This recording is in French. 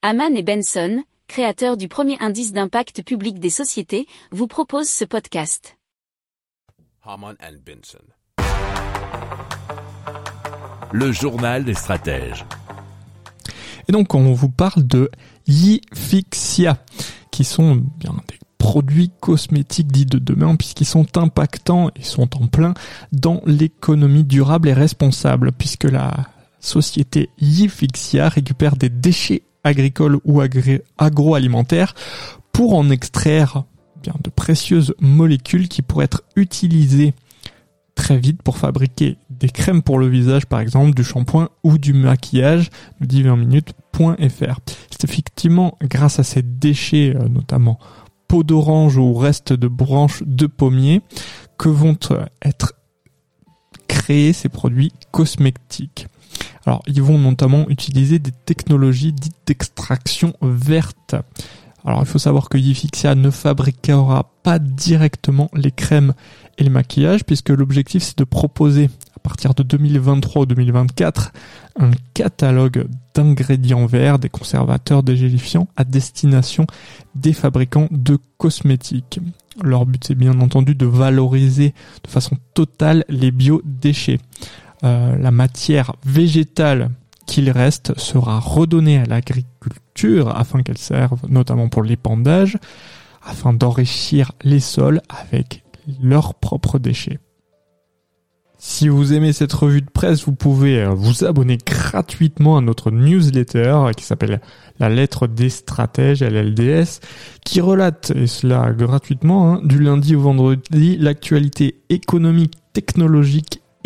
Haman et Benson, créateurs du premier indice d'impact public des sociétés, vous proposent ce podcast. Haman and Benson. Le journal des stratèges. Et donc on vous parle de Yifixia, qui sont bien des produits cosmétiques dits de demain puisqu'ils sont impactants et sont en plein dans l'économie durable et responsable puisque la société Yifixia récupère des déchets agricoles ou agroalimentaires pour en extraire bien de précieuses molécules qui pourraient être utilisées très vite pour fabriquer des crèmes pour le visage par exemple, du shampoing ou du maquillage, nous dit 20minutes.fr. C'est effectivement grâce à ces déchets, euh, notamment peau d'orange ou reste de branches de pommier, que vont être créés ces produits cosmétiques. Alors, ils vont notamment utiliser des technologies dites d'extraction verte. Alors, il faut savoir que Yifixia ne fabriquera pas directement les crèmes et le maquillage, puisque l'objectif c'est de proposer à partir de 2023 ou 2024 un catalogue d'ingrédients verts, des conservateurs, des gélifiants à destination des fabricants de cosmétiques. Leur but c'est bien entendu de valoriser de façon totale les biodéchets. Euh, la matière végétale qu'il reste sera redonnée à l'agriculture afin qu'elle serve notamment pour l'épandage, afin d'enrichir les sols avec leurs propres déchets. Si vous aimez cette revue de presse, vous pouvez euh, vous abonner gratuitement à notre newsletter qui s'appelle La lettre des stratèges, LLDS, qui relate, et cela gratuitement, hein, du lundi au vendredi, l'actualité économique, technologique